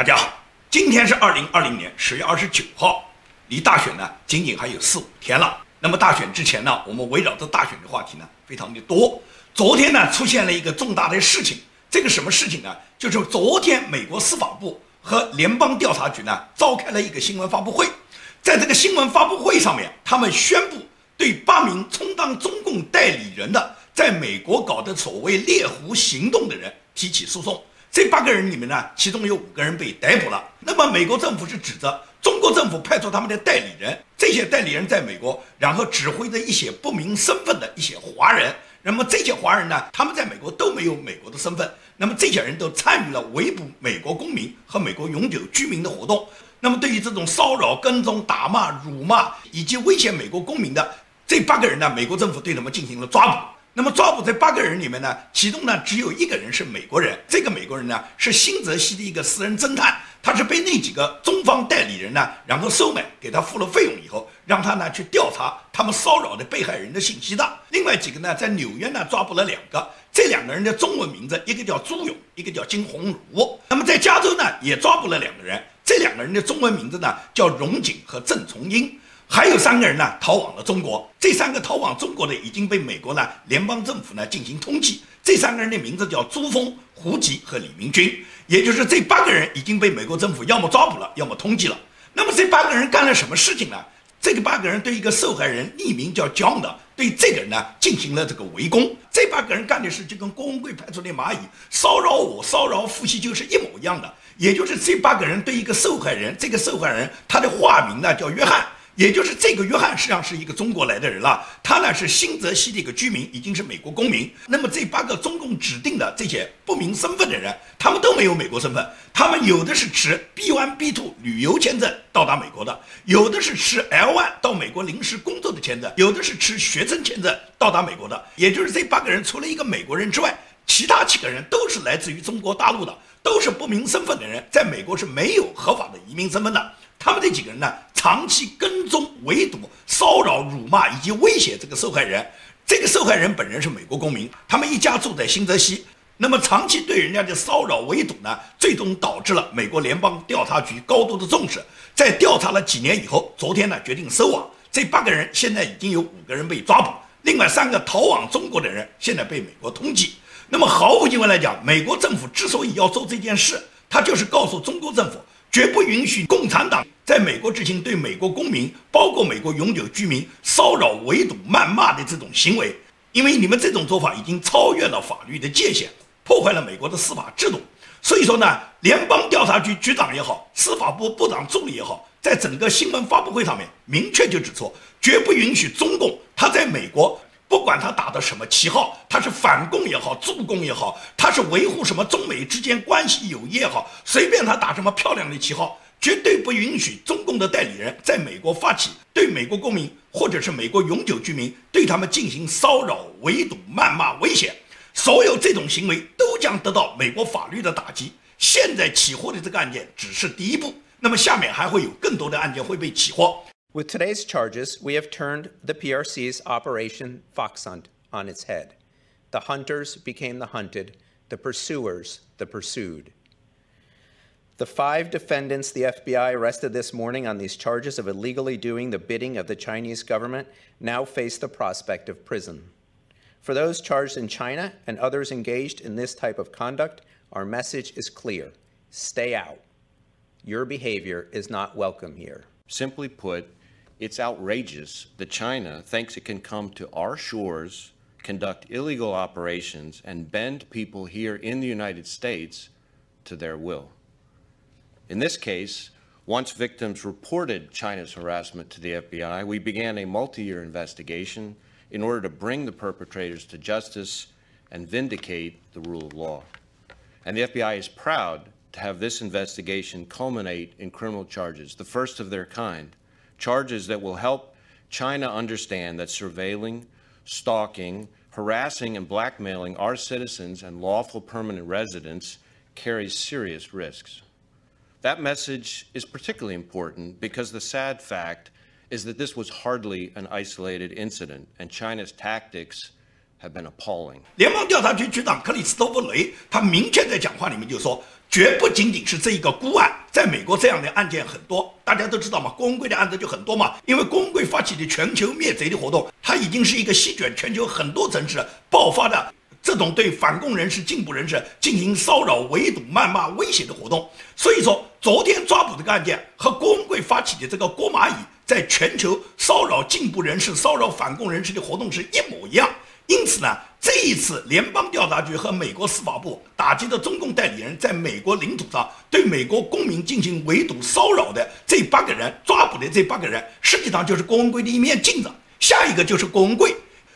大家好，今天是二零二零年十月二十九号，离大选呢仅仅还有四五天了。那么大选之前呢，我们围绕着大选的话题呢非常的多。昨天呢出现了一个重大的事情，这个什么事情呢？就是昨天美国司法部和联邦调查局呢召开了一个新闻发布会，在这个新闻发布会上面，他们宣布对八名充当中共代理人的在美国搞的所谓猎狐行动的人提起诉讼。这八个人里面呢，其中有五个人被逮捕了。那么美国政府是指责中国政府派出他们的代理人，这些代理人在美国，然后指挥着一些不明身份的一些华人。那么这些华人呢，他们在美国都没有美国的身份。那么这些人都参与了围捕美国公民和美国永久居民的活动。那么对于这种骚扰、跟踪、打骂、辱骂以及威胁美国公民的这八个人呢，美国政府对他们进行了抓捕。那么抓捕这八个人里面呢，其中呢只有一个人是美国人。这个美国人呢是新泽西的一个私人侦探，他是被那几个中方代理人呢，然后收买，给他付了费用以后，让他呢去调查他们骚扰的被害人的信息的。另外几个呢，在纽约呢抓捕了两个，这两个人的中文名字，一个叫朱勇，一个叫金红儒。那么在加州呢也抓捕了两个人，这两个人的中文名字呢叫荣景和郑从英。还有三个人呢，逃往了中国。这三个逃往中国的已经被美国呢联邦政府呢进行通缉。这三个人的名字叫朱峰、胡吉和李明军，也就是这八个人已经被美国政府要么抓捕了，要么通缉了。那么这八个人干了什么事情呢？这个八个人对一个受害人匿名叫 John 的，对这个人呢进行了这个围攻。这八个人干的事就跟郭文贵派出的蚂蚁骚扰我、骚扰夫妻就是一模一样的。也就是这八个人对一个受害人，这个受害人他的化名呢叫约翰。也就是这个约翰实际上是一个中国来的人了，他呢是新泽西的一个居民，已经是美国公民。那么这八个中共指定的这些不明身份的人，他们都没有美国身份，他们有的是持 B one、B two 旅游签证到达美国的，有的是持 L one 到美国临时工作的签证，有的是持学生签证到达美国的。也就是这八个人除了一个美国人之外，其他几个人都是来自于中国大陆的，都是不明身份的人，在美国是没有合法的移民身份的。他们这几个人呢，长期跟踪、围堵、骚扰、辱骂以及威胁这个受害人。这个受害人本人是美国公民，他们一家住在新泽西。那么长期对人家的骚扰、围堵呢，最终导致了美国联邦调查局高度的重视。在调查了几年以后，昨天呢决定收网。这八个人现在已经有五个人被抓捕，另外三个逃往中国的人现在被美国通缉。那么毫无疑问来讲，美国政府之所以要做这件事，他就是告诉中国政府。绝不允许共产党在美国执行对美国公民，包括美国永久居民骚扰、围堵、谩骂的这种行为，因为你们这种做法已经超越了法律的界限，破坏了美国的司法制度。所以说呢，联邦调查局局长也好，司法部部长助理也好，在整个新闻发布会上面明确就指出，绝不允许中共他在美国。不管他打的什么旗号，他是反共也好，助攻也好，他是维护什么中美之间关系友谊也好，随便他打什么漂亮的旗号，绝对不允许中共的代理人在美国发起对美国公民或者是美国永久居民对他们进行骚扰、围堵、谩骂、威胁，所有这种行为都将得到美国法律的打击。现在起获的这个案件只是第一步，那么下面还会有更多的案件会被起获。With today's charges, we have turned the PRC's Operation Fox Hunt on its head. The hunters became the hunted, the pursuers the pursued. The five defendants the FBI arrested this morning on these charges of illegally doing the bidding of the Chinese government now face the prospect of prison. For those charged in China and others engaged in this type of conduct, our message is clear stay out. Your behavior is not welcome here. Simply put, it's outrageous that China thinks it can come to our shores, conduct illegal operations, and bend people here in the United States to their will. In this case, once victims reported China's harassment to the FBI, we began a multi year investigation in order to bring the perpetrators to justice and vindicate the rule of law. And the FBI is proud to have this investigation culminate in criminal charges, the first of their kind charges that will help China understand that surveilling, stalking, harassing, and blackmailing our citizens and lawful permanent residents carries serious risks. That message is particularly important because the sad fact is that this was hardly an isolated incident, and China's tactics have been appalling. 联邦调查局局长克里斯托弗雷他明确在讲话里面就说，绝不仅仅是这一个孤案，在美国这样的案件很多， 大家都知道嘛，郭文贵的案子就很多嘛，因为郭文贵发起的全球灭贼的活动，它已经是一个席卷全球很多城市爆发的。这种对反共人士、进步人士进行骚扰、围堵、谩骂、威胁的活动，所以说昨天抓捕这个案件和郭文贵发起的这个郭蚂蚁在全球骚扰进步人士、骚扰反共人士的活动是一模一样。因此呢，这一次联邦调查局和美国司法部打击的中共代理人在美国领土上对美国公民进行围堵、骚扰的这八个人，抓捕的这八个人，实际上就是郭文贵的一面镜子。下一个就是郭文贵。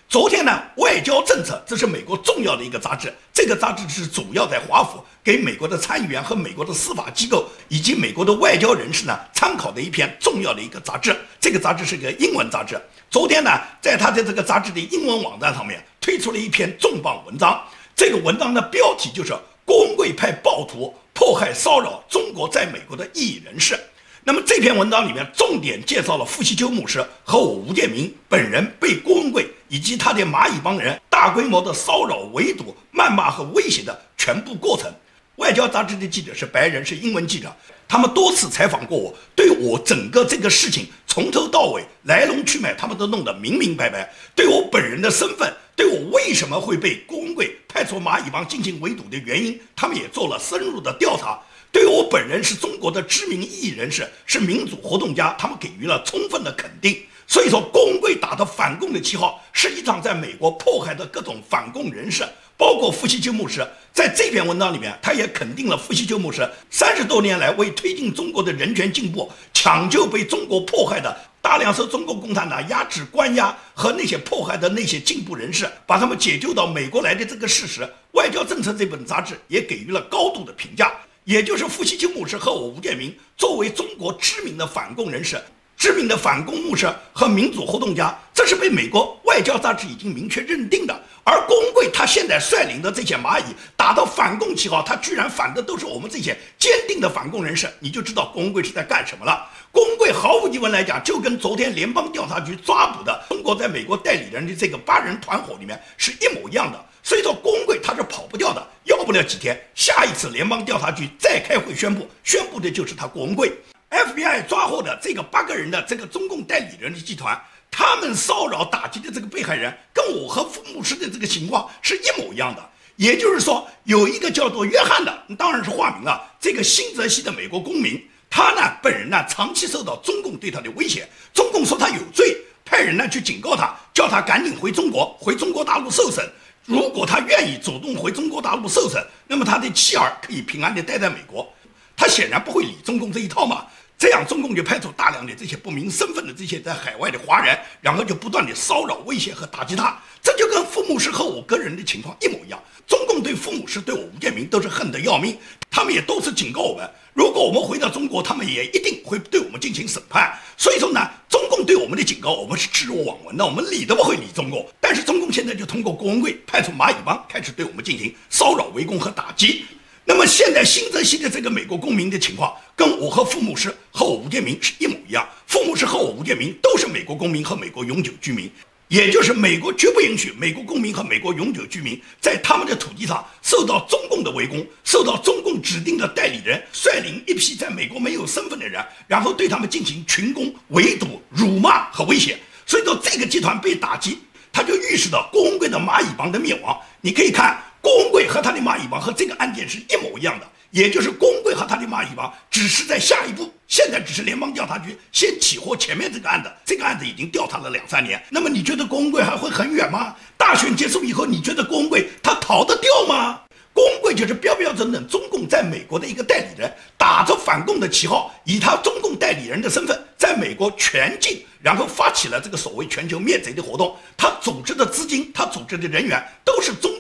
昨天呢，《外交政策》这是美国重要的一个杂志，这个杂志是主要在华府给美国的参议员和美国的司法机构以及美国的外交人士呢参考的一篇重要的一个杂志。这个杂志是个英文杂志。昨天呢，在他的这个杂志的英文网站上面推出了一篇重磅文章。这个文章的标题就是“郭文贵派暴徒迫害骚扰中国在美国的异议人士”。那么这篇文章里面重点介绍了傅西秋牧师和我吴建民本人被郭文贵以及他的蚂蚁帮人大规模的骚扰、围堵、谩骂和威胁的全部过程。外交杂志的记者是白人，是英文记者，他们多次采访过我，对我整个这个事情从头到尾来龙去脉，他们都弄得明明白白。对我本人的身份，对我为什么会被郭文贵派出蚂蚁帮进行围堵的原因，他们也做了深入的调查。对我本人是中国的知名异议人士，是民主活动家，他们给予了充分的肯定。所以说，郭文贵打的反共的旗号，实际上在美国迫害的各种反共人士，包括傅西秋牧师，在这篇文章里面，他也肯定了傅西秋牧师三十多年来为推进中国的人权进步，抢救被中国迫害的大量受中国共产党压制、关押和那些迫害的那些进步人士，把他们解救到美国来的这个事实，《外交政策》这本杂志也给予了高度的评价。也就是傅西秋牧师和我吴建民，作为中国知名的反共人士、知名的反共牧师和民主活动家，这是被美国外交杂志已经明确认定的。而郭文贵他现在率领的这些蚂蚁打到反共旗号，他居然反的都是我们这些坚定的反共人士，你就知道郭文贵是在干什么了。郭文贵毫无疑问来讲，就跟昨天联邦调查局抓捕的中国在美国代理人的这个八人团伙里面是一模一样的。所以说，郭文贵他是跑不掉的，要不了几天，下一次联邦调查局再开会宣布，宣布的就是他郭文贵。FBI 抓获的这个八个人的这个中共代理人的集团，他们骚扰打击的这个被害人，跟我和傅牧师的这个情况是一模一样的。也就是说，有一个叫做约翰的，当然是化名了，这个新泽西的美国公民，他呢本人呢长期受到中共对他的威胁，中共说他有罪，派人呢去警告他，叫他赶紧回中国，回中国大陆受审。如果他愿意主动回中国大陆受审，那么他的妻儿可以平安地待在美国。他显然不会理中共这一套嘛。这样，中共就派出大量的这些不明身份的这些在海外的华人，然后就不断的骚扰、威胁和打击他。这就跟傅牧师和我个人的情况一模一样。中共对傅牧师、对我吴建民都是恨得要命，他们也都是警告我们：如果我们回到中国，他们也一定会对我们进行审判。所以说呢，中共对我们的警告，我们是置若罔闻的，我们理都不会理中共。但是中共现在就通过郭文贵派出蚂蚁帮，开始对我们进行骚扰、围攻和打击。那么现在新泽西的这个美国公民的情况，跟我和傅牧师和我吴建民是一模一样。傅牧师和我吴建民都是美国公民和美国永久居民，也就是美国绝不允许美国公民和美国永久居民在他们的土地上受到中共的围攻，受到中共指定的代理人率领一批在美国没有身份的人，然后对他们进行群攻、围堵、辱骂和威胁。所以说，这个集团被打击，他就预示到郭文贵的蚂蚁帮的灭亡。你可以看。郭文贵和他的蚂蚁王和这个案件是一模一样的，也就是郭文贵和他的蚂蚁王只是在下一步，现在只是联邦调查局先起获前面这个案子，这个案子已经调查了两三年。那么你觉得郭文贵还会很远吗？大选结束以后，你觉得郭文贵他逃得掉吗？郭文贵就是标标准准中共在美国的一个代理人，打着反共的旗号，以他中共代理人的身份在美国全境，然后发起了这个所谓全球灭贼的活动。他组织的资金，他组织的人员都是中。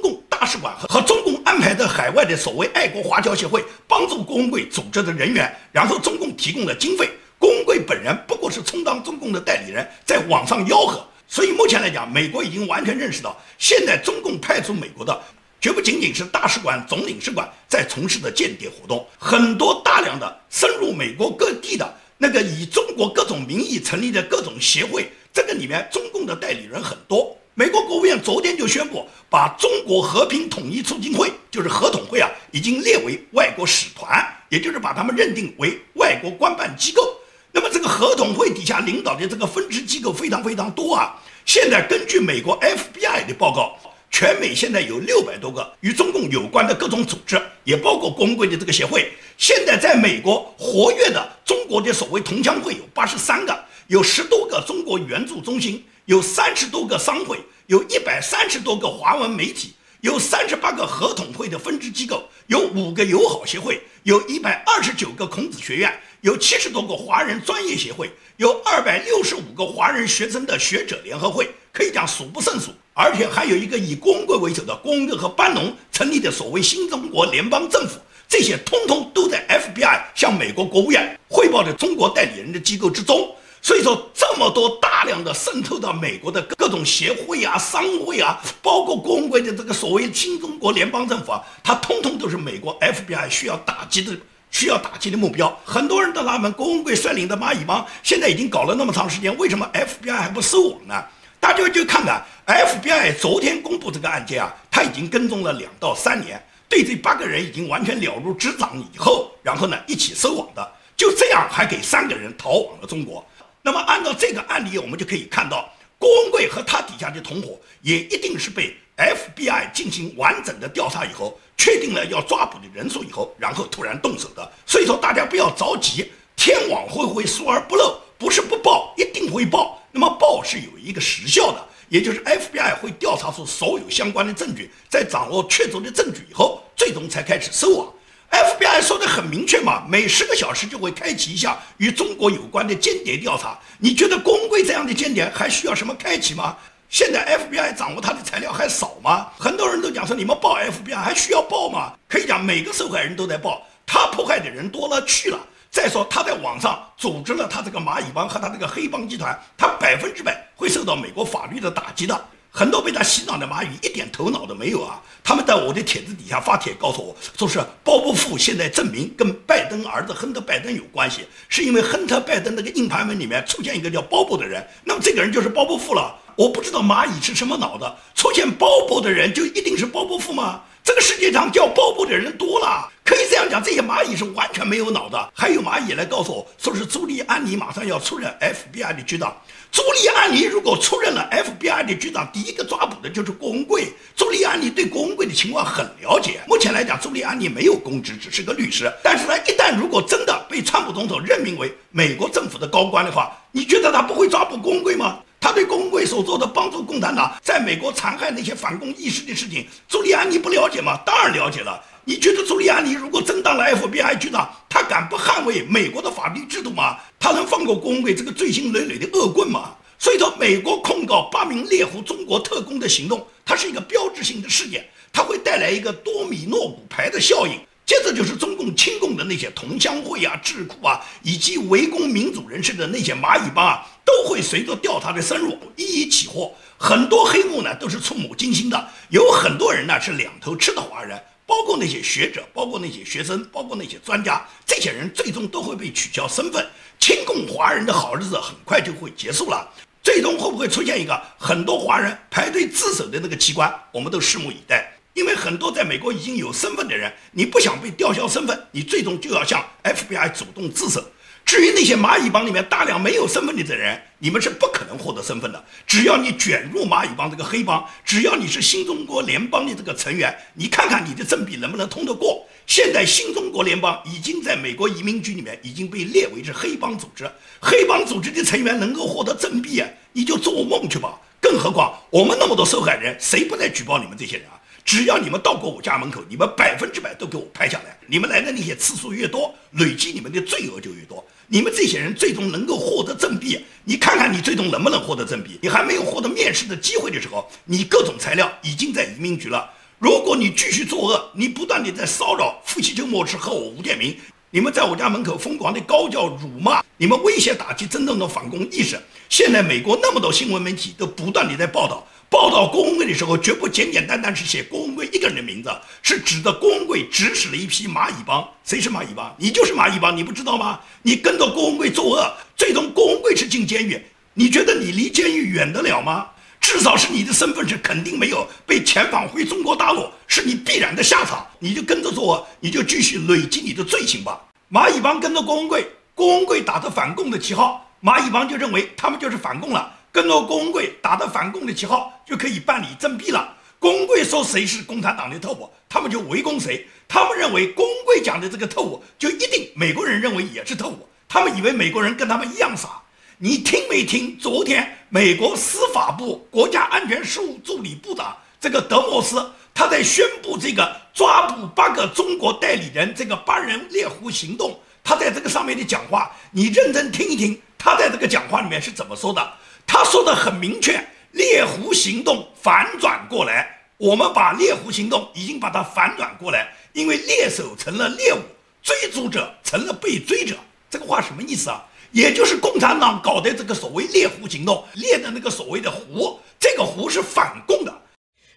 大使馆和和中共安排的海外的所谓爱国华侨协会帮助郭文贵组织的人员，然后中共提供了经费，郭文贵本人不过是充当中共的代理人，在网上吆喝。所以目前来讲，美国已经完全认识到，现在中共派出美国的绝不仅仅是大使馆、总领事馆在从事的间谍活动，很多大量的深入美国各地的那个以中国各种名义成立的各种协会，这个里面中共的代理人很多。美国国务院昨天就宣布，把中国和平统一促进会，就是合统会啊，已经列为外国使团，也就是把他们认定为外国官办机构。那么这个合统会底下领导的这个分支机构非常非常多啊。现在根据美国 FBI 的报告，全美现在有六百多个与中共有关的各种组织，也包括公规的这个协会。现在在美国活跃的中国的所谓同乡会有八十三个，有十多个中国援助中心，有三十多个商会，有一百三十多个华文媒体。有三十八个合统会的分支机构，有五个友好协会，有一百二十九个孔子学院，有七十多个华人专业协会，有二百六十五个华人学生的学者联合会，可以讲数不胜数。而且还有一个以工会为首的工会和班农成立的所谓新中国联邦政府，这些通通都在 FBI 向美国国务院汇报的中国代理人的机构之中。所以说，这么多大量的渗透到美国的各种协会啊、商会啊，包括工会的这个所谓新中国联邦政府啊，它通通都是美国 FBI 需要打击的、需要打击的目标。很多人都纳闷，郭文贵率领的蚂蚁帮现在已经搞了那么长时间，为什么 FBI 还不收网呢？大家就看看 FBI 昨天公布这个案件啊，他已经跟踪了两到三年，对这八个人已经完全了如指掌以后，然后呢一起收网的，就这样还给三个人逃往了中国。那么，按照这个案例，我们就可以看到，郭文贵和他底下的同伙也一定是被 FBI 进行完整的调查以后，确定了要抓捕的人数以后，然后突然动手的。所以说，大家不要着急，天网恢恢，疏而不漏，不是不报，一定会报。那么报是有一个时效的，也就是 FBI 会调查出所有相关的证据，在掌握确凿的证据以后，最终才开始收网。FBI 说的很明确嘛，每十个小时就会开启一项与中国有关的间谍调查。你觉得公规这样的间谍还需要什么开启吗？现在 FBI 掌握他的材料还少吗？很多人都讲说，你们报 FBI 还需要报吗？可以讲每个受害人都在报，他迫害的人多了去了。再说他在网上组织了他这个蚂蚁帮和他这个黑帮集团，他百分之百会受到美国法律的打击的。很多被他洗脑的蚂蚁一点头脑都没有啊！他们在我的帖子底下发帖告诉我，说是鲍勃富现在证明跟拜登儿子亨特拜登有关系，是因为亨特拜登那个硬盘门里面出现一个叫鲍勃的人，那么这个人就是鲍勃富了。我不知道蚂蚁是什么脑的，出现鲍勃的人就一定是鲍勃富吗？这个世界上叫鲍勃的人多了，可以这样讲，这些蚂蚁是完全没有脑的。还有蚂蚁来告诉我，说是朱利安尼马上要出任 FBI 的局长。朱利安尼如果出任了 FBI 的局长，第一个抓捕的就是郭文贵。朱利安尼对郭文贵的情况很了解。目前来讲，朱利安尼没有公职，只是个律师。但是他一旦如果真的被川普总统任命为美国政府的高官的话，你觉得他不会抓捕郭文贵吗？他对郭文贵所做的帮助共产党在美国残害那些反共义士的事情，朱利安尼不了解吗？当然了解了。你觉得朱利安尼如果真当了 FBI 局长，他敢不捍卫美国的法律制度吗？他能放过公会这个罪行累累的恶棍吗？所以说，美国控告八名猎狐中国特工的行动，它是一个标志性的事件，它会带来一个多米诺骨牌的效应。接着就是中共亲共的那些同乡会啊、智库啊，以及围攻民主人士的那些蚂蚁帮啊，都会随着调查的深入一一起获。很多黑幕呢都是触目惊心的，有很多人呢是两头吃的华人，包括那些学者，包括那些学生，包括那些专家，这些人最终都会被取消身份。亲共华人的好日子很快就会结束了，最终会不会出现一个很多华人排队自首的那个机关，我们都拭目以待。因为很多在美国已经有身份的人，你不想被吊销身份，你最终就要向 FBI 主动自首。至于那些蚂蚁帮里面大量没有身份的人，你们是不可能获得身份的。只要你卷入蚂蚁帮这个黑帮，只要你是新中国联邦的这个成员，你看看你的证笔能不能通得过。现在新中国联邦已经在美国移民局里面已经被列为是黑帮组织，黑帮组织的成员能够获得证币啊，你就做梦去吧。更何况我们那么多受害人，谁不在举报你们这些人啊？只要你们到过我家门口，你们百分之百都给我拍下来。你们来的那些次数越多，累积你们的罪恶就越多。你们这些人最终能够获得正币，你看看你最终能不能获得正币？你还没有获得面试的机会的时候，你各种材料已经在移民局了。如果你继续作恶，你不断的在骚扰傅西秋末世和我吴建明，你们在我家门口疯狂的高叫辱骂，你们威胁打击真正的反攻意识。现在美国那么多新闻媒体都不断的在报道。报道郭文贵的时候，绝不简简单单是写郭文贵一个人的名字，是指的郭文贵指使了一批蚂蚁帮。谁是蚂蚁帮？你就是蚂蚁帮，你不知道吗？你跟着郭文贵作恶，最终郭文贵是进监狱，你觉得你离监狱远得了吗？至少是你的身份是肯定没有被遣返回中国大陆，是你必然的下场。你就跟着作恶，你就继续累积你的罪行吧。蚂蚁帮跟着郭文贵，郭文贵打着反共的旗号，蚂蚁帮就认为他们就是反共了，跟着郭文贵打着反共的旗号就可以办理政弊了。郭文贵说谁是共产党的特务，他们就围攻谁。他们认为郭文贵讲的这个特务就一定美国人认为也是特务，他们以为美国人跟他们一样傻。你听没听？昨天美国司法部国家安全事务助理部长这个德莫斯，他在宣布这个抓捕八个中国代理人这个八人猎狐行动，他在这个上面的讲话，你认真听一听，他在这个讲话里面是怎么说的？他说的很明确，猎狐行动反转过来，我们把猎狐行动已经把它反转过来，因为猎手成了猎物，追逐者成了被追者。这个话什么意思啊？也就是共产党搞的这个所谓猎狐行动，猎的那个所谓的狐，这个狐是反共的。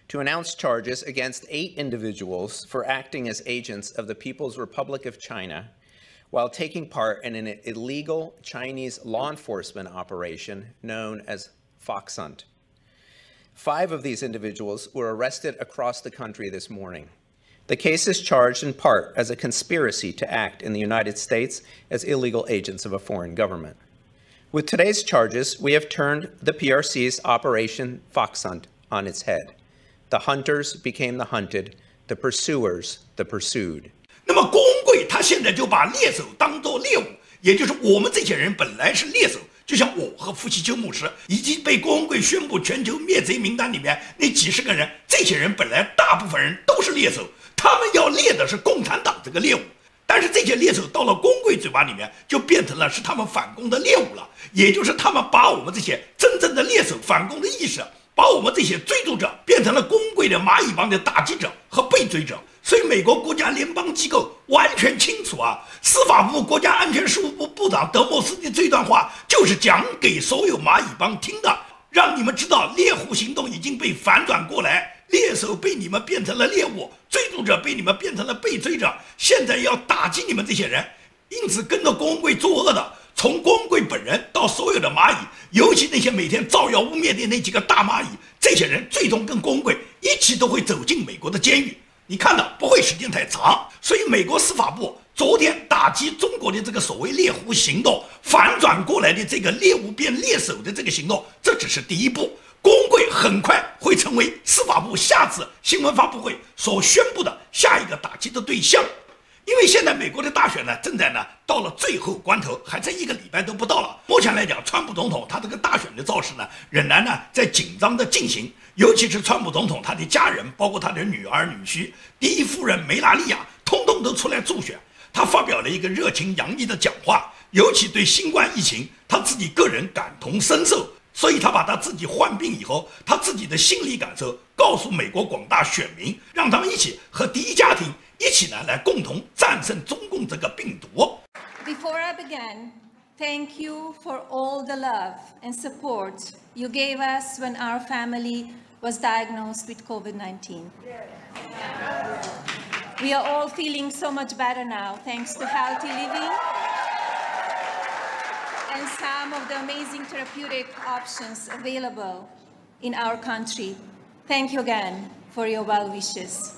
To announce charges against eight individuals for acting as agents of the People's Republic of China while taking part in an illegal Chinese law enforcement operation known as Fox Hunt. Five of these individuals were arrested across the country this morning. The case is charged in part as a conspiracy to act in the United States as illegal agents of a foreign government. With today's charges, we have turned the PRC's Operation Fox Hunt on its head. The hunters became the hunted, the pursuers the pursued. 那么郭文贵他现在就把猎手当做猎物，也就是我们这些人本来是猎手，就像我和夫妻秋牧师，以及被郭文贵宣布全球灭贼名单里面那几十个人，这些人本来大部分人都是猎手，他们要猎的是共产党这个猎物，但是这些猎手到了公贵嘴巴里面，就变成了是他们反攻的猎物了。也就是他们把我们这些真正的猎手反攻的意识，把我们这些追逐者变成了公贵的蚂蚁帮的打击者和被追者。所以美国国家联邦机构完全清楚啊，司法部国家安全事务部部长德莫斯的这段话就是讲给所有蚂蚁帮听的，让你们知道猎狐行动已经被反转过来。猎手被你们变成了猎物，追逐者被你们变成了被追者。现在要打击你们这些人，因此跟着郭文贵作恶的，从郭文贵本人到所有的蚂蚁，尤其那些每天造谣污蔑的那几个大蚂蚁，这些人最终跟郭文贵一起都会走进美国的监狱。你看的不会时间太长，所以美国司法部昨天打击中国的这个所谓猎狐行动，反转过来的这个猎物变猎手的这个行动，这只是第一步。工会很快会成为司法部下次新闻发布会所宣布的下一个打击的对象，因为现在美国的大选呢正在呢到了最后关头，还差一个礼拜都不到了。目前来讲，川普总统他这个大选的造势呢仍然呢在紧张的进行，尤其是川普总统他的家人，包括他的女儿女婿、第一夫人梅拉利亚，通通都出来助选。他发表了一个热情洋溢的讲话，尤其对新冠疫情，他自己个人感同身受。所以他把他自己患病以后，他自己的心理感受告诉美国广大选民，让他们一起和第一家庭一起呢来共同战胜中共这个病毒。Before I begin, thank you for all the love and support you gave us when our family was diagnosed with COVID-19. We are all feeling so much better now thanks to healthy living and some of the amazing therapeutic options available in our country. Thank you again for your well wishes.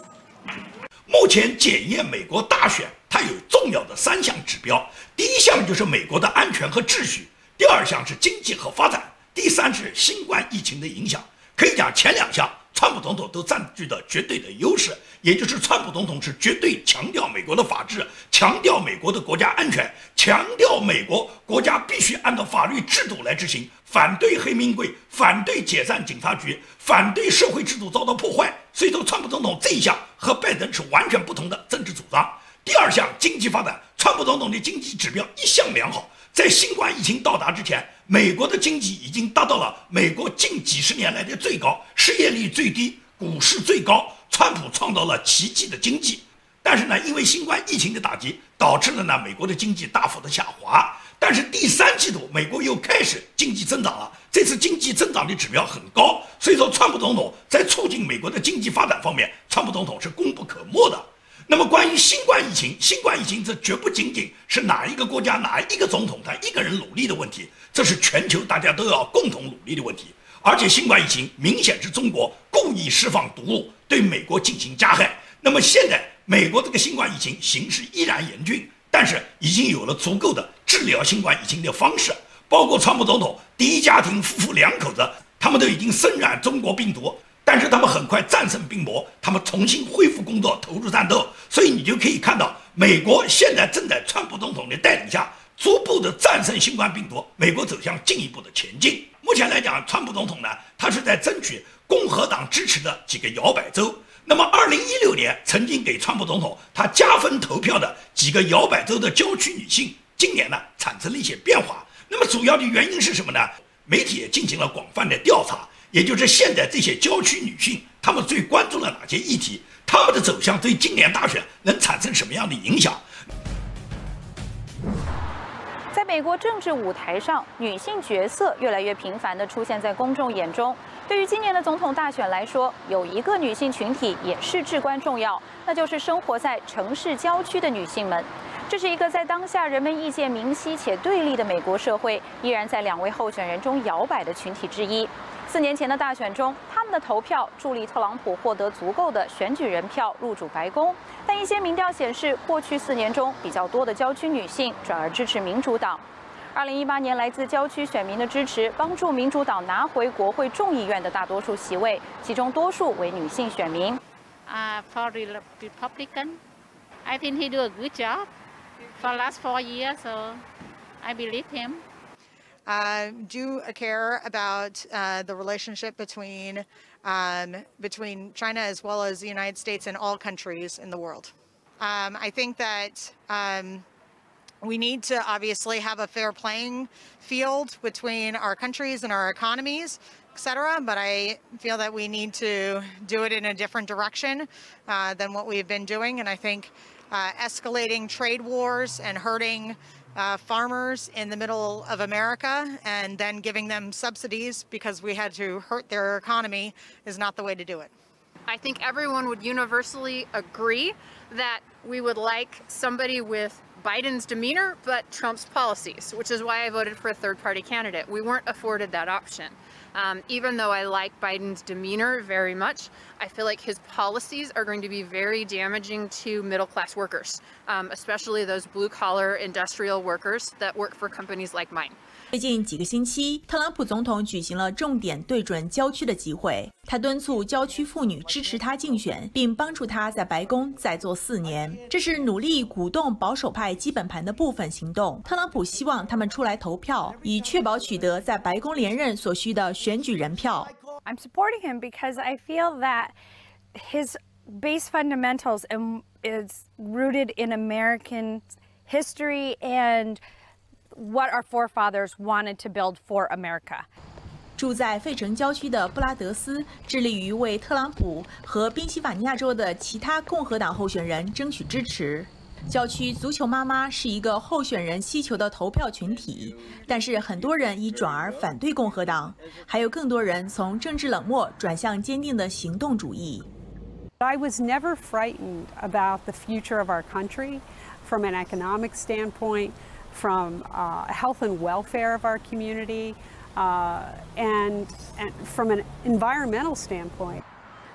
目前检验美国大选，它有重要的三项指标。第一项就是美国的安全和秩序，第二项是经济和发展，第三是新冠疫情的影响。 可以讲前两项。川普总统都占据着绝对的优势，也就是川普总统是绝对强调美国的法治，强调美国的国家安全，强调美国国家必须按照法律制度来执行，反对黑名贵，反对解散警察局，反对社会制度遭到破坏。所以说，川普总统这一项和拜登是完全不同的政治主张。第二项经济发展，川普总统的经济指标一向良好。在新冠疫情到达之前，美国的经济已经达到了美国近几十年来的最高，失业率最低，股市最高。川普创造了奇迹的经济，但是呢，因为新冠疫情的打击，导致了呢美国的经济大幅的下滑。但是第三季度，美国又开始经济增长了，这次经济增长的指标很高。所以说，川普总统在促进美国的经济发展方面，川普总统是功不可没的。那么，关于新冠疫情，新冠疫情这绝不仅仅是哪一个国家、哪一个总统他一个人努力的问题，这是全球大家都要共同努力的问题。而且新冠疫情明显是中国故意释放毒物，对美国进行加害。那么现在美国这个新冠疫情形势依然严峻，但是已经有了足够的治疗新冠疫情的方式，包括川普总统第一家庭夫妇两口子，他们都已经身染中国病毒，但是他们很快战胜病魔，他们重新恢复工作，投入战斗。所以你就可以看到，美国现在正在川普总统的带领下，逐步的战胜新冠病毒，美国走向进一步的前进。目前来讲，川普总统呢，他是在争取共和党支持的几个摇摆州。那么，二零一六年曾经给川普总统他加分投票的几个摇摆州的郊区女性，今年呢产生了一些变化。那么，主要的原因是什么呢？媒体也进行了广泛的调查，也就是现在这些郊区女性，她们最关注了哪些议题？她们的走向对今年大选能产生什么样的影响？在美国政治舞台上，女性角色越来越频繁地出现在公众眼中。对于今年的总统大选来说，有一个女性群体也是至关重要，那就是生活在城市郊区的女性们。这是一个在当下人们意见明晰且对立的美国社会，依然在两位候选人中摇摆的群体之一。四年前的大选中，他们的投票助力特朗普获得足够的选举人票入主白宫。但一些民调显示，过去四年中比较多的郊区女性转而支持民主党。二零一八年，来自郊区选民的支持帮助民主党拿回国会众议院的大多数席位，其中多数为女性选民。Uh, for the Republican, I think he do a good job for last four years, so I believe him. Uh, do care about uh, the relationship between um, between China as well as the United States and all countries in the world. Um, I think that um, we need to obviously have a fair playing field between our countries and our economies, etc. But I feel that we need to do it in a different direction uh, than what we've been doing, and I think uh, escalating trade wars and hurting uh, farmers in the middle of America and then giving them subsidies because we had to hurt their economy is not the way to do it. I think everyone would universally agree that we would like somebody with Biden's demeanor but Trump's policies, which is why I voted for a third party candidate. We weren't afforded that option. Um, even though I like Biden's demeanor very much, I feel like his policies are going to be very damaging to middle class workers, um, especially those blue collar industrial workers that work for companies like mine. 最近几个星期，特朗普总统举行了重点对准郊区的集会。他敦促郊区妇女支持他竞选，并帮助他在白宫再做四年。这是努力鼓动保守派基本盘的部分行动。特朗普希望他们出来投票，以确保取得在白宫连任所需的选举人票。I'm supporting him because I feel that his base fundamentals is rooted in American history and what our forefathers wanted to build for America. 住在费城郊区的布拉德斯致力于为特朗普和宾夕法尼亚州的其他共和党候选人争取支持。 郊区足球妈妈是一个候选人希求的投票群体，但是很多人已转而反对共和党，还有更多人从政治冷漠转向坚定的行动主义。I was never frightened about the future of our country from an economic standpoint. from uh, health and welfare of our community, uh, and, and from an environmental standpoint.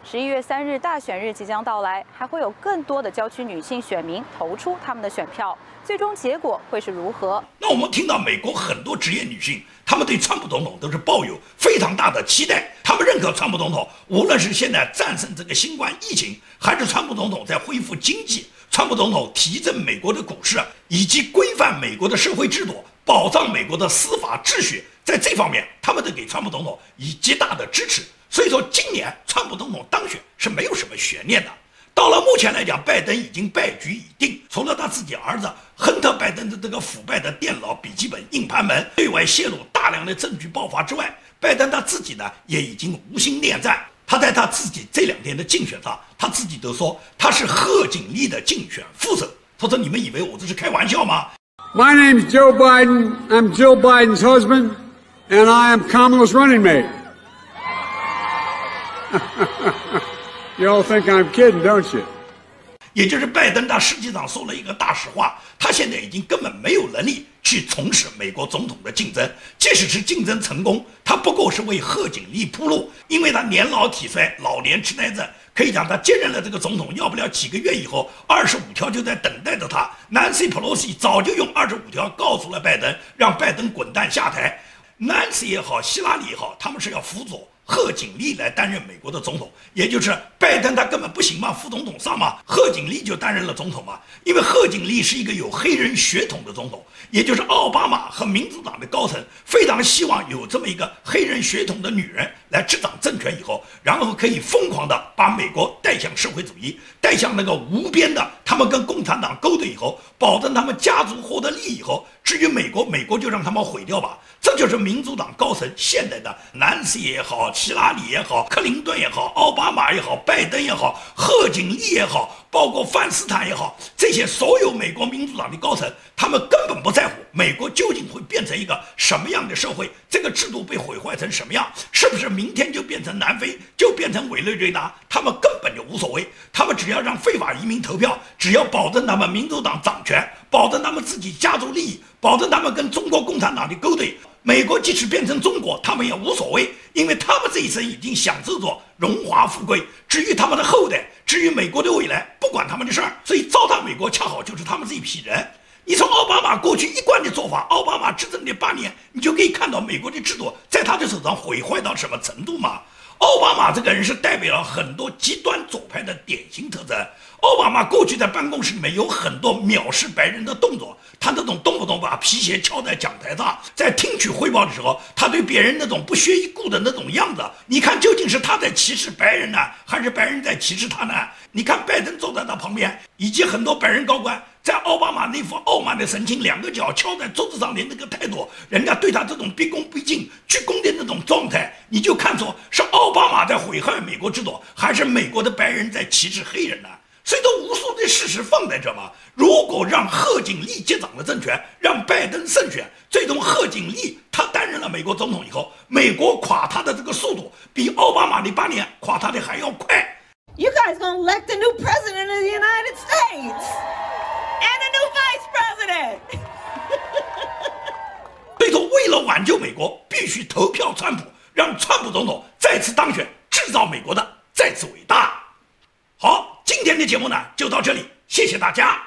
十一月三日大选日即将到来，还会有更多的郊区女性选民投出他们的选票，最终结果会是如何？那我们听到美国很多职业女性，她们对川普总统都是抱有非常大的期待，她们认可川普总统，无论是现在战胜这个新冠疫情，还是川普总统在恢复经济。川普总统提振美国的股市，以及规范美国的社会制度，保障美国的司法秩序，在这方面，他们都给川普总统以极大的支持。所以说，今年川普总统当选是没有什么悬念的。到了目前来讲，拜登已经败局已定。除了他自己儿子亨特·拜登的这个腐败的电脑、笔记本、硬盘门对外泄露大量的证据爆发之外，拜登他自己呢也已经无心恋战。他在他自己这两天的竞选上，他自己都说他是贺锦丽的竞选副手。他说：“你们以为我这是开玩笑吗？”My name is Joe Biden. I'm Joe Biden's husband, and I am Kamala's running mate. You all think I'm kidding, don't you? 也就是拜登，他实际上说了一个大实话，他现在已经根本没有能力去从事美国总统的竞争。即使是竞争成功，他不过是为贺锦丽铺路，因为他年老体衰，老年痴呆症，可以讲他接任了这个总统，要不了几个月以后，二十五条就在等待着他。Nancy Pelosi 早就用二十五条告诉了拜登，让拜登滚蛋下台。南斯也好，希拉里也好，他们是要辅佐。贺锦丽来担任美国的总统，也就是拜登他根本不行嘛，副总统上嘛，贺锦丽就担任了总统嘛。因为贺锦丽是一个有黑人血统的总统，也就是奥巴马和民主党的高层非常希望有这么一个黑人血统的女人来执掌政权以后，然后可以疯狂的把美国带向社会主义，带向那个无边的，他们跟共产党勾兑以后，保证他们家族获得利益以后，至于美国，美国就让他们毁掉吧。这就是民主党高层现在的南希也好，希拉里也好，克林顿也好，奥巴马也好，拜登也好，贺锦丽也好，包括范斯坦也好，这些所有美国民主党的高层，他们根本不在乎美国究竟会变成一个什么样的社会，这个制度被毁坏成什么样，是不是明天就变成南非，就变成委内瑞拉，他们根本就无所谓，他们只要让非法移民投票，只要保证他们民主党掌权，保证他们自己家族利益，保证他们跟中国共产党的勾兑。美国即使变成中国，他们也无所谓，因为他们这一生已经享受着荣华富贵。至于他们的后代，至于美国的未来，不管他们的事儿。所以糟蹋美国，恰好就是他们这一批人。你从奥巴马过去一贯的做法，奥巴马执政的八年，你就可以看到美国的制度在他的手上毁坏到什么程度嘛。奥巴马这个人是代表了很多极端左派的典型特征。奥巴马过去在办公室里面有很多藐视白人的动作。他那种动不动把皮鞋翘在讲台上，在听取汇报的时候，他对别人那种不屑一顾的那种样子，你看究竟是他在歧视白人呢，还是白人在歧视他呢？你看拜登坐在他旁边，以及很多白人高官，在奥巴马那副傲慢的神情，两个脚敲在桌子上的那个态度，人家对他这种毕恭毕敬、鞠躬的那种状态，你就看出是奥巴马在毁坏美国制度，还是美国的白人在歧视黑人呢？所以，说无数的事实放在这嘛。如果让贺锦丽接掌了政权，让拜登胜选，最终贺锦丽他担任了美国总统以后，美国垮塌的这个速度比奥巴马的八年垮塌的还要快。You guys gonna elect a new president of the United States and a new vice president？所以说，为了挽救美国，必须投票川普，让川普总统再次当选，制造美国的再次伟大。好。今天的节目呢，就到这里，谢谢大家。